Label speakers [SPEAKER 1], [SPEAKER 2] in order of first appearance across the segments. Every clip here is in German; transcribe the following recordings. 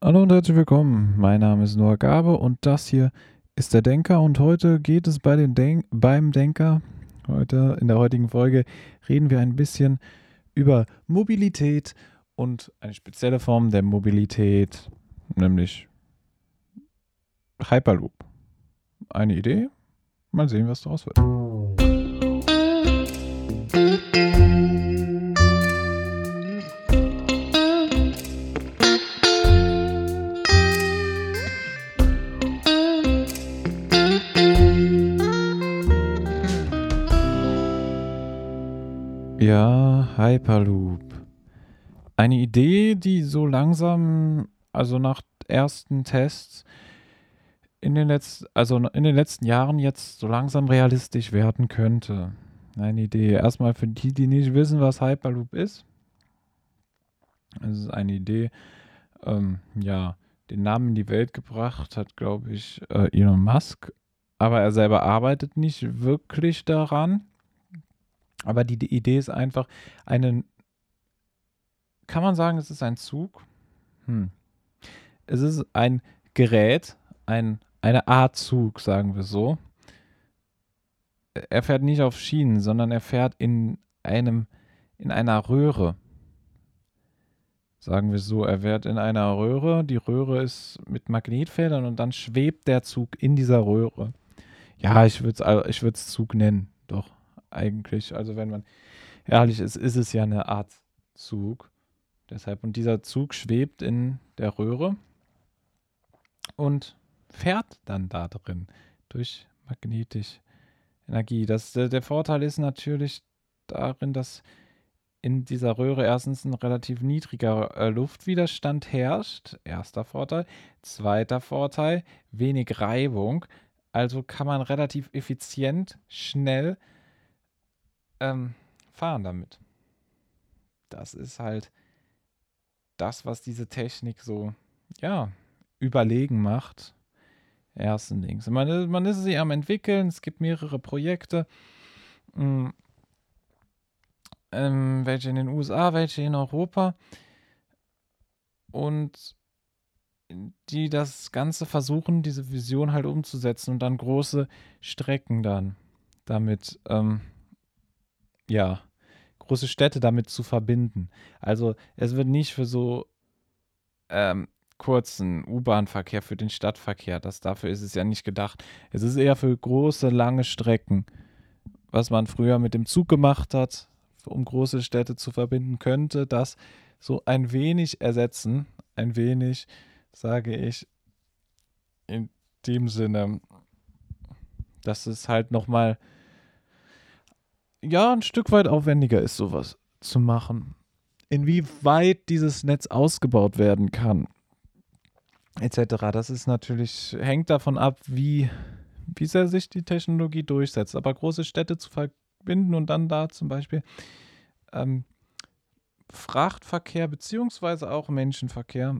[SPEAKER 1] Hallo und herzlich willkommen. Mein Name ist Noah Gabe und das hier ist der Denker und heute geht es bei den Denk beim Denker. Heute in der heutigen Folge reden wir ein bisschen über Mobilität und eine spezielle Form der Mobilität, nämlich Hyperloop. Eine Idee? Mal sehen, was daraus wird. Ja, Hyperloop. Eine Idee, die so langsam, also nach ersten Tests in den letzten, also in den letzten Jahren jetzt so langsam realistisch werden könnte. Eine Idee. Erstmal für die, die nicht wissen, was Hyperloop ist. Es ist eine Idee, ähm, ja, den Namen in die Welt gebracht hat, glaube ich, äh, Elon Musk. Aber er selber arbeitet nicht wirklich daran. Aber die, die Idee ist einfach, einen, kann man sagen, es ist ein Zug? Hm. Es ist ein Gerät, ein, eine Art Zug, sagen wir so. Er fährt nicht auf Schienen, sondern er fährt in einem, in einer Röhre. Sagen wir so, er fährt in einer Röhre. Die Röhre ist mit Magnetfeldern und dann schwebt der Zug in dieser Röhre. Ja, ich würde es ich Zug nennen, doch eigentlich. Also wenn man ehrlich ist, ist es ja eine Art Zug. Deshalb, und dieser Zug schwebt in der Röhre und fährt dann da drin durch magnetische Energie. Das, der, Vorteil ist natürlich darin, dass in dieser Röhre erstens ein relativ niedriger äh, Luftwiderstand herrscht. Erster Vorteil. Zweiter Vorteil, wenig Reibung. Also kann man relativ effizient, schnell ähm, fahren damit. Das ist halt das, was diese Technik so, ja, überlegen macht. Ersten Dings. Man, man ist sie am entwickeln, es gibt mehrere Projekte, mh, hm, ähm, welche in den USA, welche in Europa. Und die das Ganze versuchen, diese Vision halt umzusetzen und dann große Strecken dann damit ähm, ja, große Städte damit zu verbinden. Also es wird nicht für so ähm, kurzen U-Bahn-Verkehr, für den Stadtverkehr, das dafür ist es ja nicht gedacht. Es ist eher für große, lange Strecken, was man früher mit dem Zug gemacht hat, um große Städte zu verbinden, könnte das so ein wenig ersetzen. Ein wenig, sage ich, in dem Sinne, dass es halt nochmal mal ja, ein Stück weit aufwendiger ist, sowas zu machen. Inwieweit dieses Netz ausgebaut werden kann, etc. Das ist natürlich, hängt davon ab, wie, wie sehr sich die Technologie durchsetzt. Aber große Städte zu verbinden und dann da zum Beispiel ähm, Frachtverkehr beziehungsweise auch Menschenverkehr,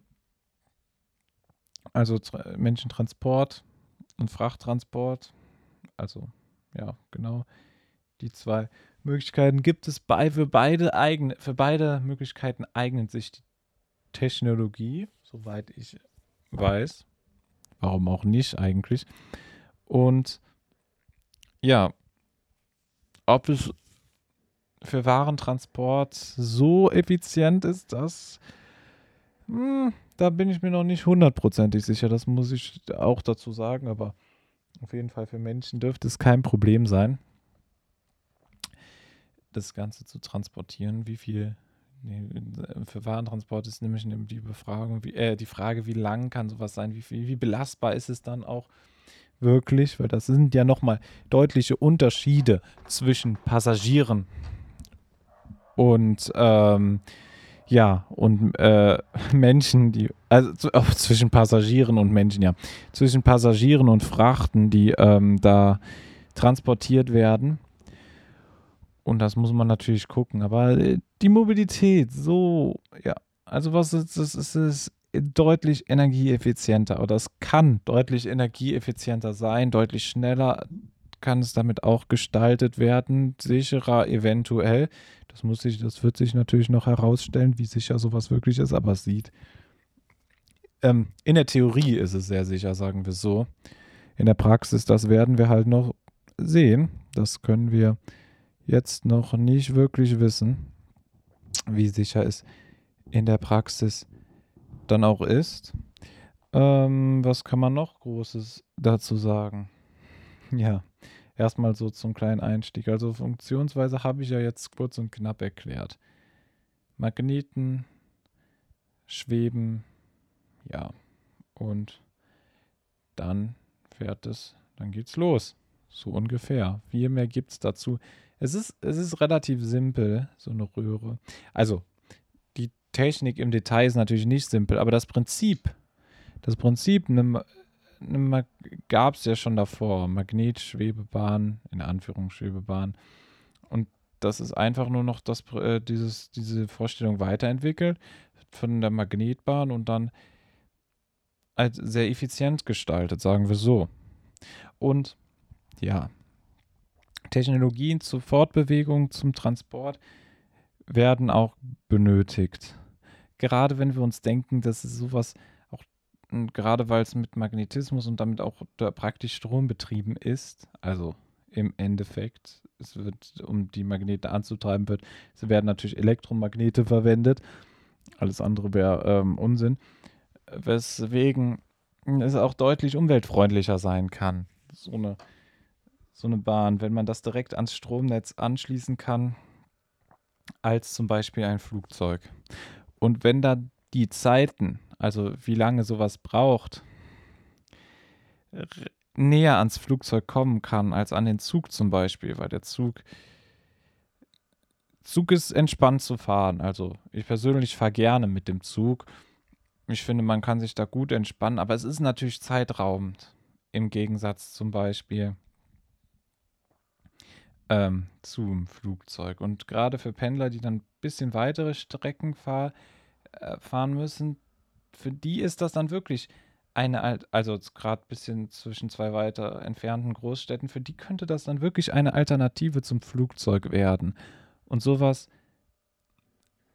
[SPEAKER 1] also Menschentransport und Frachttransport, also ja, genau die zwei Möglichkeiten gibt es bei, für beide eigene, für beide Möglichkeiten eignet sich die Technologie, soweit ich weiß. Warum auch nicht eigentlich? Und ja, ob es für Warentransport so effizient ist, das hm, da bin ich mir noch nicht hundertprozentig sicher. Das muss ich auch dazu sagen, aber auf jeden Fall für Menschen dürfte es kein Problem sein das Ganze zu transportieren. Wie viel nee, für Warentransport ist nämlich die Befragung, wie, äh, die Frage, wie lang kann sowas sein, wie, wie, wie belastbar ist es dann auch wirklich, weil das sind ja nochmal deutliche Unterschiede zwischen Passagieren und ähm, ja, und äh, Menschen, die, also oh, zwischen Passagieren und Menschen, ja, zwischen Passagieren und Frachten, die ähm, da transportiert werden. Und das muss man natürlich gucken. Aber äh, die Mobilität, so, ja, also was ist, das ist es deutlich energieeffizienter oder es kann deutlich energieeffizienter sein, deutlich schneller kann es damit auch gestaltet werden, sicherer eventuell. Das muss sich, das wird sich natürlich noch herausstellen, wie sicher sowas wirklich ist, aber es sieht Ähm, in der Theorie ist es sehr sicher, sagen wir so. In der Praxis, das werden wir halt noch sehen. Das können wir jetzt noch nicht wirklich wissen, wie sicher es in der Praxis dann auch ist. Ähm, was kann man noch Großes dazu sagen? Ja, erstmal so zum kleinen Einstieg. Also Funktionsweise habe ich ja jetzt kurz und knapp erklärt. Magneten, Schweben, ja. Und dann fährt es, dann geht's los. So ungefähr. Viel mehr gibt es dazu. Es ist, es ist relativ simpel, so eine Röhre. Also, die Technik im Detail ist natürlich nicht simpel, aber das Prinzip, das Prinzip ne, ne, gab es ja schon davor. Magnetschwebebahn, in Anführungsschwebebahn. Und das ist einfach nur noch das, äh, dieses, diese Vorstellung weiterentwickelt von der Magnetbahn und dann als sehr effizient gestaltet, sagen wir so. Und ja, Technologien zur Fortbewegung, zum Transport werden auch benötigt. Gerade wenn wir uns denken, dass es sowas auch, gerade weil es mit Magnetismus und damit auch praktisch Strom betrieben ist, also im Endeffekt, es wird, um die Magnete anzutreiben wird, es werden natürlich Elektromagnete verwendet. Alles andere wäre ähm, Unsinn. Weswegen es auch deutlich umweltfreundlicher sein kann. So eine so eine Bahn, wenn man das direkt ans Stromnetz anschließen kann, als zum Beispiel ein Flugzeug. Und wenn da die Zeiten, also wie lange sowas braucht, näher ans Flugzeug kommen kann als an den Zug zum Beispiel, weil der Zug Zug ist entspannt zu fahren. Also ich persönlich fahre gerne mit dem Zug. Ich finde, man kann sich da gut entspannen, aber es ist natürlich zeitraubend im Gegensatz zum Beispiel ähm, zum Flugzeug. Und gerade für Pendler, die dann ein bisschen weitere Strecken fahr, äh, fahren müssen, für die ist das dann wirklich eine, also gerade ein bisschen zwischen zwei weiter entfernten Großstädten, für die könnte das dann wirklich eine Alternative zum Flugzeug werden. Und sowas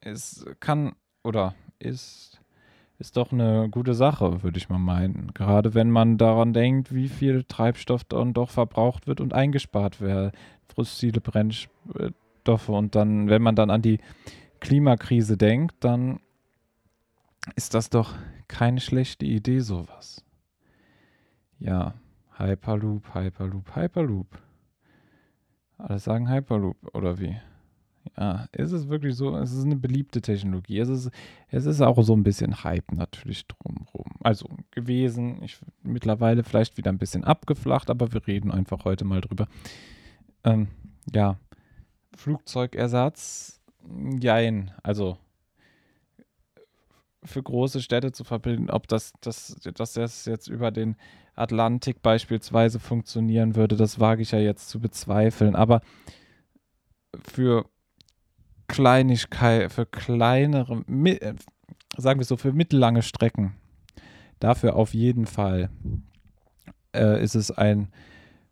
[SPEAKER 1] ist, kann oder ist, ist doch eine gute Sache, würde ich mal meinen. Gerade wenn man daran denkt, wie viel Treibstoff dann doch verbraucht wird und eingespart wird fossile Brennstoffe. Und dann, wenn man dann an die Klimakrise denkt, dann ist das doch keine schlechte Idee, sowas. Ja, Hyperloop, Hyperloop, Hyperloop. Alle sagen Hyperloop, oder wie? Ja, ist es wirklich so? Es ist eine beliebte Technologie. Es ist, es ist auch so ein bisschen Hype natürlich drumherum. Also gewesen. Ich, mittlerweile vielleicht wieder ein bisschen abgeflacht, aber wir reden einfach heute mal drüber. Ähm, ja, Flugzeugersatz, jein. Also für große Städte zu verbinden, ob das, das, dass das jetzt über den Atlantik beispielsweise funktionieren würde, das wage ich ja jetzt zu bezweifeln. Aber für Kleinigkeit, für kleinere, sagen wir so, für mittellange Strecken, dafür auf jeden Fall äh, ist es ein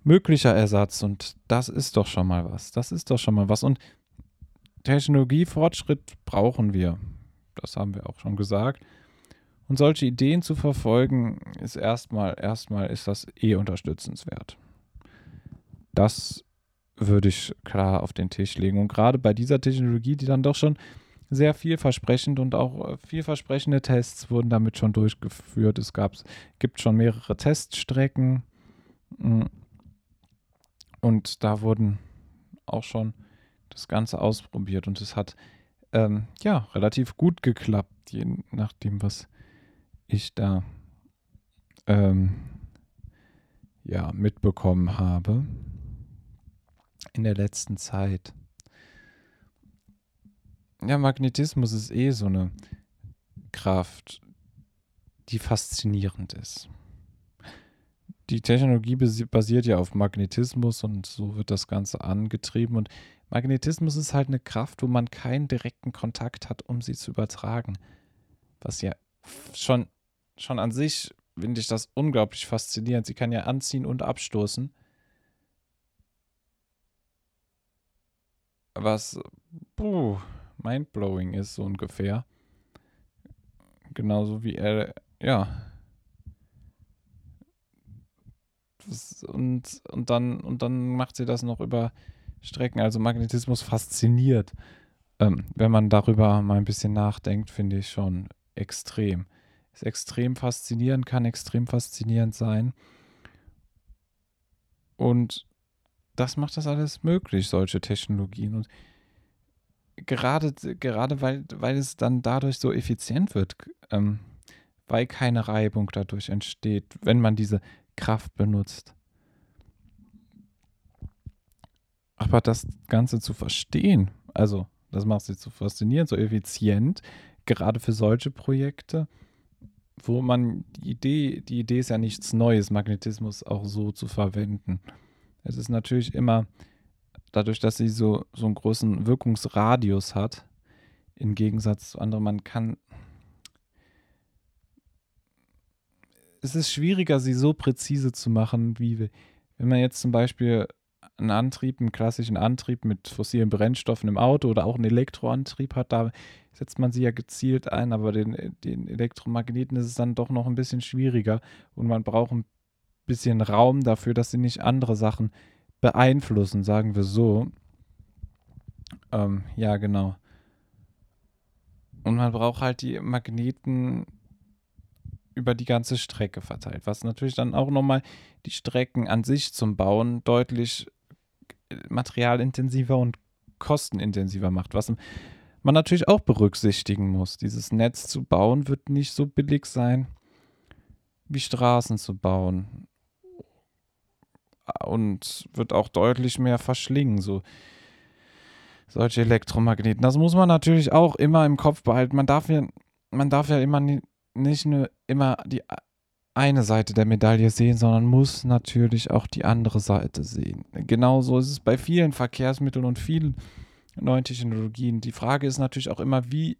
[SPEAKER 1] möglicher Ersatz und das ist doch schon mal was. Das ist doch schon mal was. Und Technologiefortschritt brauchen wir. Das haben wir auch schon gesagt. Und solche Ideen zu verfolgen, ist erstmal, erstmal ist das eh unterstützenswert. Das würde ich klar auf den Tisch legen. Und gerade bei dieser Technologie, die dann doch schon sehr vielversprechend und auch äh, vielversprechende Tests wurden damit schon durchgeführt. Es gab, gibt schon mehrere Teststrecken. Hm. Und da wurden auch schon das Ganze ausprobiert und es hat ähm, ja relativ gut geklappt, je nachdem, was ich da ähm, ja mitbekommen habe in der letzten Zeit. Ja, Magnetismus ist eh so eine Kraft, die faszinierend ist die Technologie basiert ja auf Magnetismus und so wird das Ganze angetrieben. Und Magnetismus ist halt eine Kraft, wo man keinen direkten Kontakt hat, um sie zu übertragen. Was ja schon, schon an sich finde ich das unglaublich faszinierend. Sie kann ja anziehen und abstoßen. Was puh, mindblowing ist, so ungefähr. Genauso wie ja. Das, und, und, dann, und dann macht sie das noch über Strecken. Also Magnetismus fasziniert. Ähm, wenn man darüber mal ein bisschen nachdenkt, finde ich schon extrem. Ist extrem faszinierend, kann extrem faszinierend sein. Und das macht das alles möglich, solche Technologien. Und gerade, gerade weil, weil es dann dadurch so effizient wird, ähm, weil keine Reibung dadurch entsteht, wenn man diese Kraft benutzt. Aber das Ganze zu verstehen, also das macht sie zu faszinierend, so effizient, gerade für solche Projekte, wo man die Idee, die Idee ist ja nichts Neues, Magnetismus auch so zu verwenden. Es ist natürlich immer, dadurch, dass sie so, so einen großen Wirkungsradius hat, im Gegensatz zu anderen, man kann. Es ist schwieriger, sie so präzise zu machen, wie wenn man jetzt zum Beispiel einen Antrieb, einen klassischen Antrieb mit fossilen Brennstoffen im Auto oder auch einen Elektroantrieb hat, da setzt man sie ja gezielt ein, aber den, den Elektromagneten ist es dann doch noch ein bisschen schwieriger und man braucht ein bisschen Raum dafür, dass sie nicht andere Sachen beeinflussen, sagen wir so. Ähm, ja, genau. Und man braucht halt die Magneten über die ganze Strecke verteilt, was natürlich dann auch nochmal die Strecken an sich zum Bauen deutlich materialintensiver und kostenintensiver macht, was man natürlich auch berücksichtigen muss. Dieses Netz zu bauen wird nicht so billig sein, wie Straßen zu bauen. Und wird auch deutlich mehr verschlingen, so solche Elektromagneten. Das muss man natürlich auch immer im Kopf behalten. Man darf ja, man darf ja immer nicht nur immer die eine Seite der Medaille sehen, sondern muss natürlich auch die andere Seite sehen. Genauso ist es bei vielen Verkehrsmitteln und vielen neuen Technologien. Die Frage ist natürlich auch immer, wie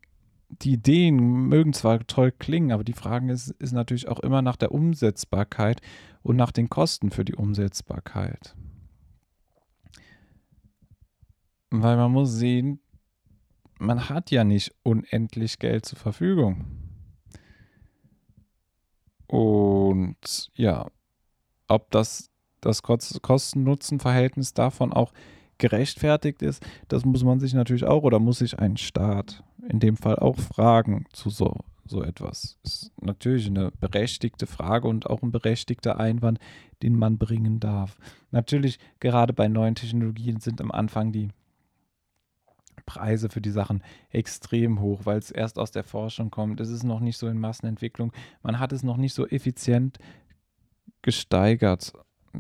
[SPEAKER 1] die Ideen mögen zwar toll klingen, aber die Frage ist, ist natürlich auch immer nach der Umsetzbarkeit und nach den Kosten für die Umsetzbarkeit. Weil man muss sehen, man hat ja nicht unendlich Geld zur Verfügung. Und ja, ob das, das Kosten-Nutzen-Verhältnis davon auch gerechtfertigt ist, das muss man sich natürlich auch oder muss sich ein Staat in dem Fall auch fragen zu so, so etwas. Ist natürlich eine berechtigte Frage und auch ein berechtigter Einwand, den man bringen darf. Natürlich, gerade bei neuen Technologien sind am Anfang die Preise für die Sachen extrem hoch, weil es erst aus der Forschung kommt. Es ist noch nicht so in Massenentwicklung. Man hat es noch nicht so effizient gesteigert.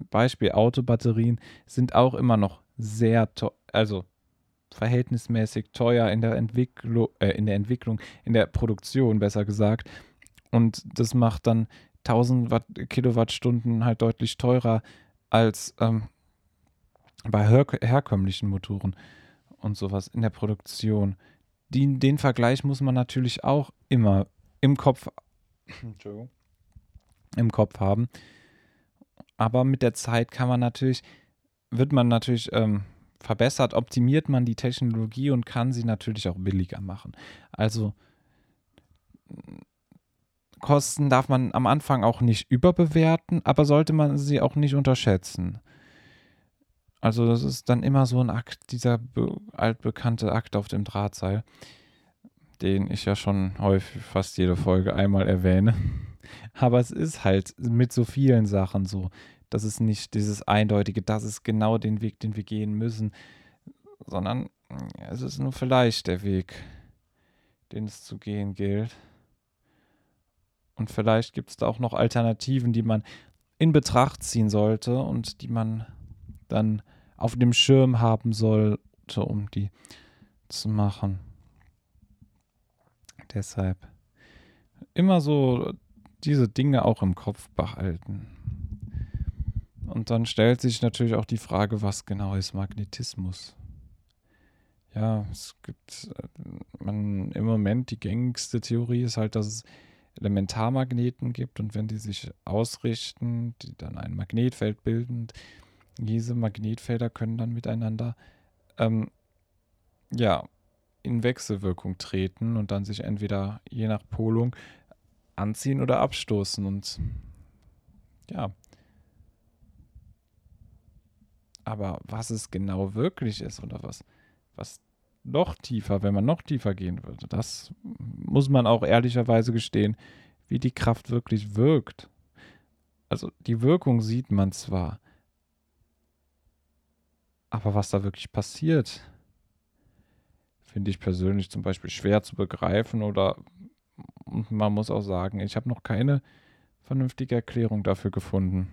[SPEAKER 1] Beispiel Autobatterien sind auch immer noch sehr teuer, also verhältnismäßig teuer in der Entwicklung, äh, in der Entwicklung, in der Produktion besser gesagt. Und das macht dann 1000 Watt, Kilowattstunden halt deutlich teurer als ähm, bei her herkömmlichen Motoren und sowas in der Produktion. Die, den Vergleich muss man natürlich auch immer im Kopf, im Kopf haben. Aber mit der Zeit kann man natürlich, wird man natürlich ähm, verbessert, optimiert man die Technologie und kann sie natürlich auch billiger machen. Also Kosten darf man am Anfang auch nicht überbewerten, aber sollte man sie auch nicht unterschätzen. Also das ist dann immer so ein Akt, dieser altbekannte Akt auf dem Drahtseil, den ich ja schon häufig fast jede Folge einmal erwähne. Aber es ist halt mit so vielen Sachen so, dass es nicht dieses eindeutige, das ist genau den Weg, den wir gehen müssen, sondern es ist nur vielleicht der Weg, den es zu gehen gilt. Und vielleicht gibt es da auch noch Alternativen, die man in Betracht ziehen sollte und die man dann auf dem Schirm haben sollte, um die zu machen. Deshalb immer so diese Dinge auch im Kopf behalten. Und dann stellt sich natürlich auch die Frage, was genau ist Magnetismus? Ja, es gibt äh, man, im Moment die gängigste Theorie ist halt, dass es Elementarmagneten gibt und wenn die sich ausrichten, die dann ein Magnetfeld bilden, diese Magnetfelder können dann miteinander ähm, ja, in Wechselwirkung treten und dann sich entweder je nach Polung anziehen oder abstoßen. Und ja. Aber was es genau wirklich ist oder was, was noch tiefer, wenn man noch tiefer gehen würde, das muss man auch ehrlicherweise gestehen, wie die Kraft wirklich wirkt. Also die Wirkung sieht man zwar, aber was da wirklich passiert, finde ich persönlich zum Beispiel schwer zu begreifen oder man muss auch sagen, ich habe noch keine vernünftige Erklärung dafür gefunden.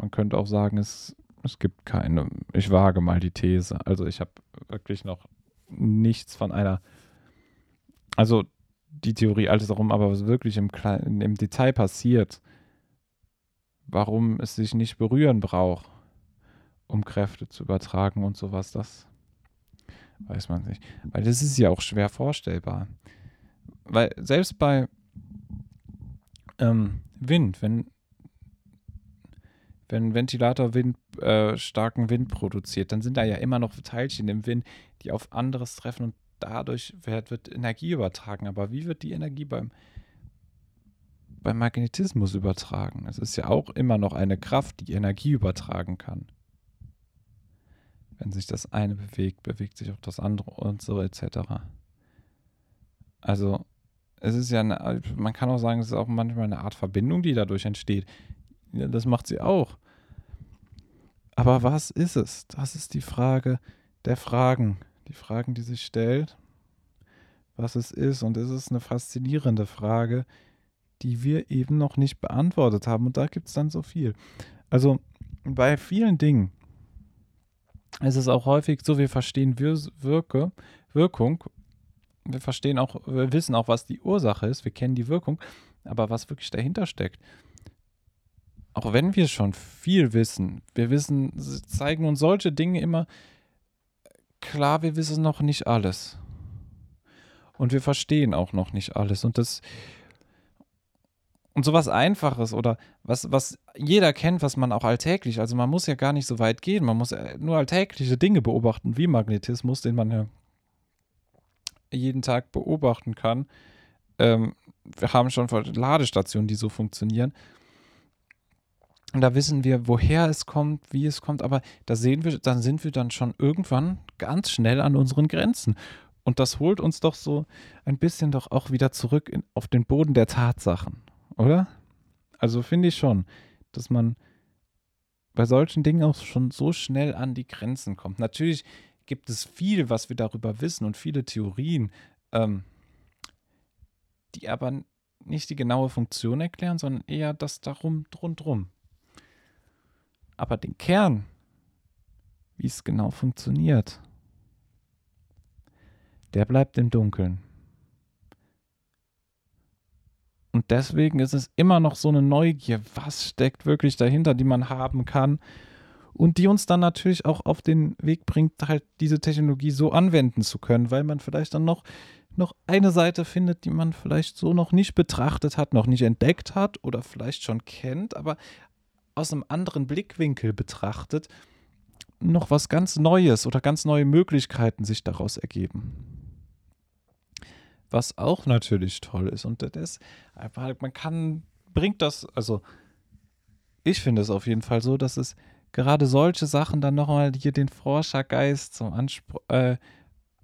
[SPEAKER 1] Man könnte auch sagen, es, es gibt keine. Ich wage mal die These. Also ich habe wirklich noch nichts von einer. Also die Theorie alles darum, aber was wirklich im, Kleinen, im Detail passiert, warum es sich nicht berühren braucht, um Kräfte zu übertragen und sowas, das weiß man nicht. Weil das ist ja auch schwer vorstellbar. Weil selbst bei ähm, Wind, wenn, wenn ein Ventilator Wind, äh, starken Wind produziert, dann sind da ja immer noch Teilchen im Wind, die auf anderes treffen und dadurch wird, wird Energie übertragen. Aber wie wird die Energie beim, beim Magnetismus übertragen? Es ist ja auch immer noch eine Kraft, die Energie übertragen kann. Wenn sich das eine bewegt, bewegt sich auch das andere und so etc. Also es ist ja, eine, man kann auch sagen, es ist auch manchmal eine Art Verbindung, die dadurch entsteht. Ja, das macht sie auch. Aber was ist es? Das ist die Frage der Fragen. Die Fragen, die sich stellt, was es ist. Und es ist eine faszinierende Frage, die wir eben noch nicht beantwortet haben. Und da gibt es dann so viel. Also bei vielen Dingen ist es auch häufig so, wir verstehen Wirke, Wirkung. Wir verstehen auch, wir wissen auch, was die Ursache ist. Wir kennen die Wirkung. Aber was wirklich dahinter steckt, auch wenn wir schon viel wissen, wir wissen, zeigen uns solche Dinge immer, klar, wir wissen noch nicht alles. Und wir verstehen auch noch nicht alles. Und das, und sowas Einfaches oder was, was jeder kennt, was man auch alltäglich, also man muss ja gar nicht so weit gehen, man muss nur alltägliche Dinge beobachten, wie Magnetismus, den man ja jeden Tag beobachten kann. Ähm, wir haben schon Ladestationen, die so funktionieren. Und da wissen wir, woher es kommt, wie es kommt, aber da sehen wir, dann sind wir dann schon irgendwann ganz schnell an unseren Grenzen. Und das holt uns doch so ein bisschen doch auch wieder zurück in, auf den Boden der Tatsachen, oder? Also finde ich schon, dass man bei solchen Dingen auch schon so schnell an die Grenzen kommt. Natürlich gibt es viel, was wir darüber wissen und viele Theorien, ähm, die aber nicht die genaue Funktion erklären, sondern eher das darum, drumdrum. Aber den Kern, wie es genau funktioniert, der bleibt im Dunkeln. Und deswegen ist es immer noch so eine Neugier, was steckt wirklich dahinter, die man haben kann und die uns dann natürlich auch auf den Weg bringt, halt diese Technologie so anwenden zu können, weil man vielleicht dann noch, noch eine Seite findet, die man vielleicht so noch nicht betrachtet hat, noch nicht entdeckt hat oder vielleicht schon kennt, aber aus einem anderen Blickwinkel betrachtet, noch was ganz Neues oder ganz neue Möglichkeiten sich daraus ergeben. Was auch natürlich toll ist und das halt, man kann, bringt das, also ich finde es auf jeden Fall so, dass es gerade solche Sachen dann nochmal hier den Forschergeist zum Anspor äh,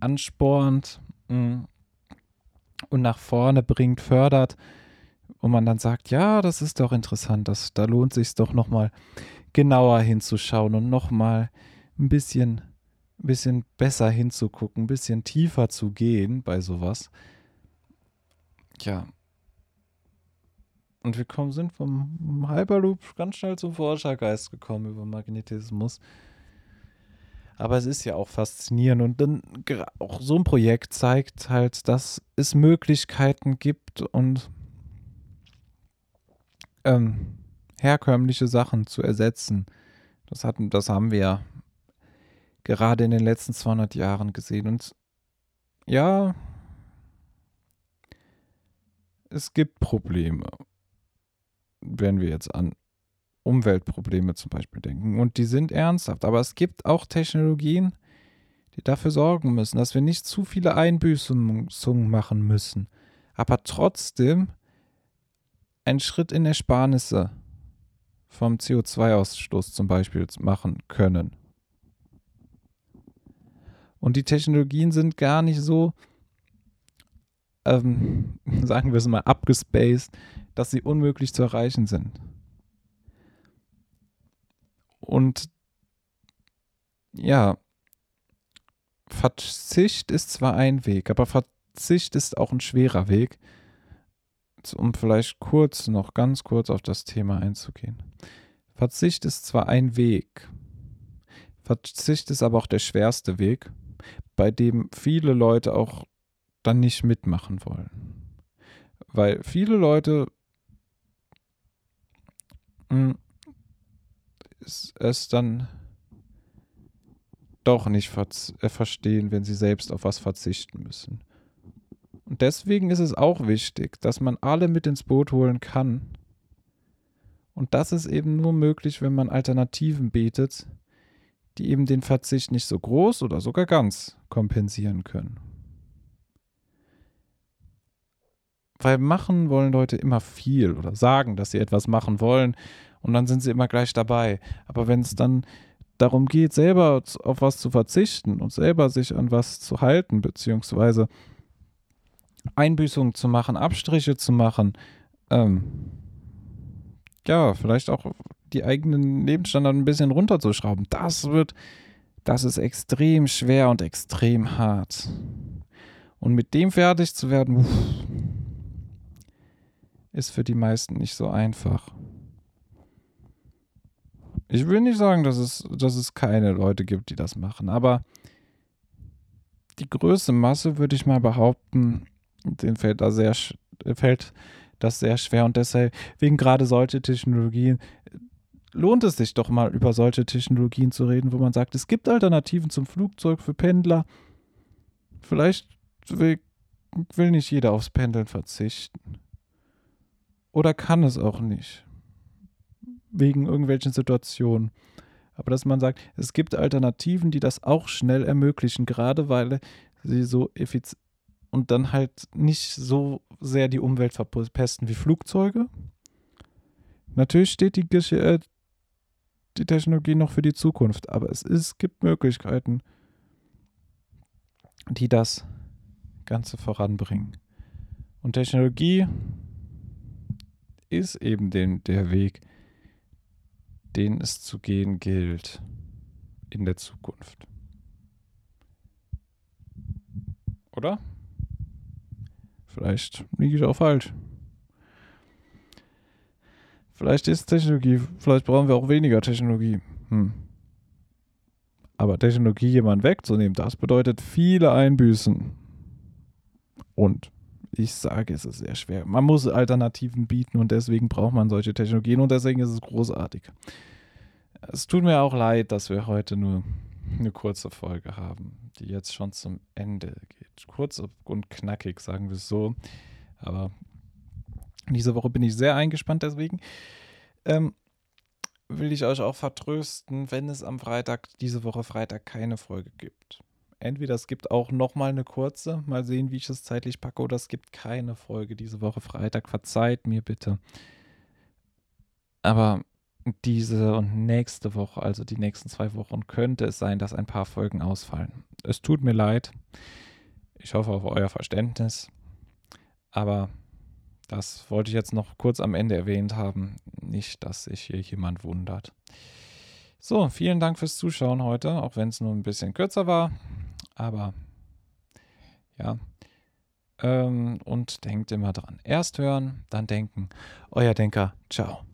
[SPEAKER 1] anspornt mh, mm, und nach vorne bringt, fördert wo man dann sagt, ja, das ist doch interessant, das, da lohnt sich doch nochmal genauer hinzuschauen und nochmal ein bisschen, bisschen besser hinzugucken, ein bisschen tiefer zu gehen bei sowas. Ja. Und wir kommen, sind vom Hyperloop ganz schnell zum Forschergeist gekommen über Magnetismus. Aber es ist ja auch faszinierend und dann auch so ein Projekt zeigt halt, dass es Möglichkeiten gibt und ähm, herkömmliche Sachen zu ersetzen. Das, hatten, das haben wir gerade in den letzten 200 Jahren gesehen. Und ja, es gibt Probleme, wenn wir jetzt an Umweltprobleme zum Beispiel denken. Und die sind ernsthaft. Aber es gibt auch Technologien, die dafür sorgen müssen, dass wir nicht zu viele Einbüßungen machen müssen. aber trotzdem einen Schritt in Ersparnisse vom CO2-Ausstoß zum Beispiel machen können. Und die Technologien sind gar nicht so, ähm, sagen wir es mal, abgespaced, dass sie unmöglich zu erreichen sind. Und ja, Verzicht ist zwar ein Weg, aber Verzicht ist auch ein schwerer Weg, um vielleicht kurz, noch ganz kurz auf das Thema einzugehen. Verzicht ist zwar ein Weg, Verzicht ist aber auch der schwerste Weg, bei dem viele Leute auch dann nicht mitmachen wollen. Weil viele Leute hm, es dann doch nicht äh, verstehen, wenn sie selbst auf was verzichten müssen. Und deswegen ist es auch wichtig, dass man alle mit ins Boot holen kann. Und das ist eben nur möglich, wenn man Alternativen bietet, die eben den Verzicht nicht so groß oder sogar ganz kompensieren können. Weil machen wollen Leute immer viel oder sagen, dass sie etwas machen wollen und dann sind sie immer gleich dabei. Aber wenn es dann darum geht, selber auf was zu verzichten und selber sich an was zu halten, beziehungsweise Einbüßungen zu machen, Abstriche zu machen, ähm, ja, vielleicht auch die eigenen Lebensstandard ein bisschen runterzuschrauben. Das wird, das ist extrem schwer und extrem hart. Und mit dem fertig zu werden, ist für die meisten nicht so einfach. Ich will nicht sagen, dass es, dass es keine Leute gibt, die das machen, aber die größte Masse, würde ich mal behaupten, denen fällt da sehr, fällt das sehr schwer und deshalb, wegen gerade solche Technologien, lohnt es sich doch mal über solche Technologien zu reden, wo man sagt, es gibt Alternativen zum Flugzeug für Pendler. Vielleicht will, will nicht jeder aufs Pendeln verzichten. Oder kann es auch nicht wegen irgendwelchen Situationen. Aber dass man sagt, es gibt Alternativen, die das auch schnell ermöglichen, gerade weil sie so effizient und dann halt nicht so sehr die Umwelt verpesten wie Flugzeuge. Natürlich steht die, äh, die Technologie noch für die Zukunft, aber es, ist, gibt Möglichkeiten, die das Ganze voranbringen. Und Technologie ist eben den, der Weg, den es zu gehen gilt in der Zukunft. Oder? Vielleicht liege ich auch falsch. Vielleicht ist Technologie, vielleicht brauchen wir auch weniger Technologie. Hm. Aber Technologie jemand wegzunehmen, das bedeutet viele Einbüßen. Und ich sage, es ist sehr schwer. Man muss Alternativen bieten und deswegen braucht man solche Technologien und deswegen ist es großartig. Es tut mir auch leid, dass wir heute nur eine kurze Folge haben, die jetzt schon zum Ende geht. Kurz und knackig, sagen wir es so. Aber diese Woche bin ich sehr eingespannt, deswegen ähm, will ich euch auch vertrösten, wenn es am Freitag, diese Woche Freitag, keine Folge gibt entweder es gibt auch noch mal eine kurze, mal sehen, wie ich es zeitlich packe, oder es gibt keine Folge diese Woche Freitag. Verzeiht mir bitte. Aber diese und nächste Woche, also die nächsten zwei Wochen, könnte es sein, dass ein paar Folgen ausfallen. Es tut mir leid. Ich hoffe auf euer Verständnis. Aber das wollte ich jetzt noch kurz am Ende erwähnt haben. Nicht, dass sich hier jemand wundert. So, vielen Dank fürs Zuschauen heute, auch wenn es nur ein bisschen kürzer war. Aber ja. Ähm, und denkt immer dran. Erst hören, dann denken. Euer Denker. Ciao.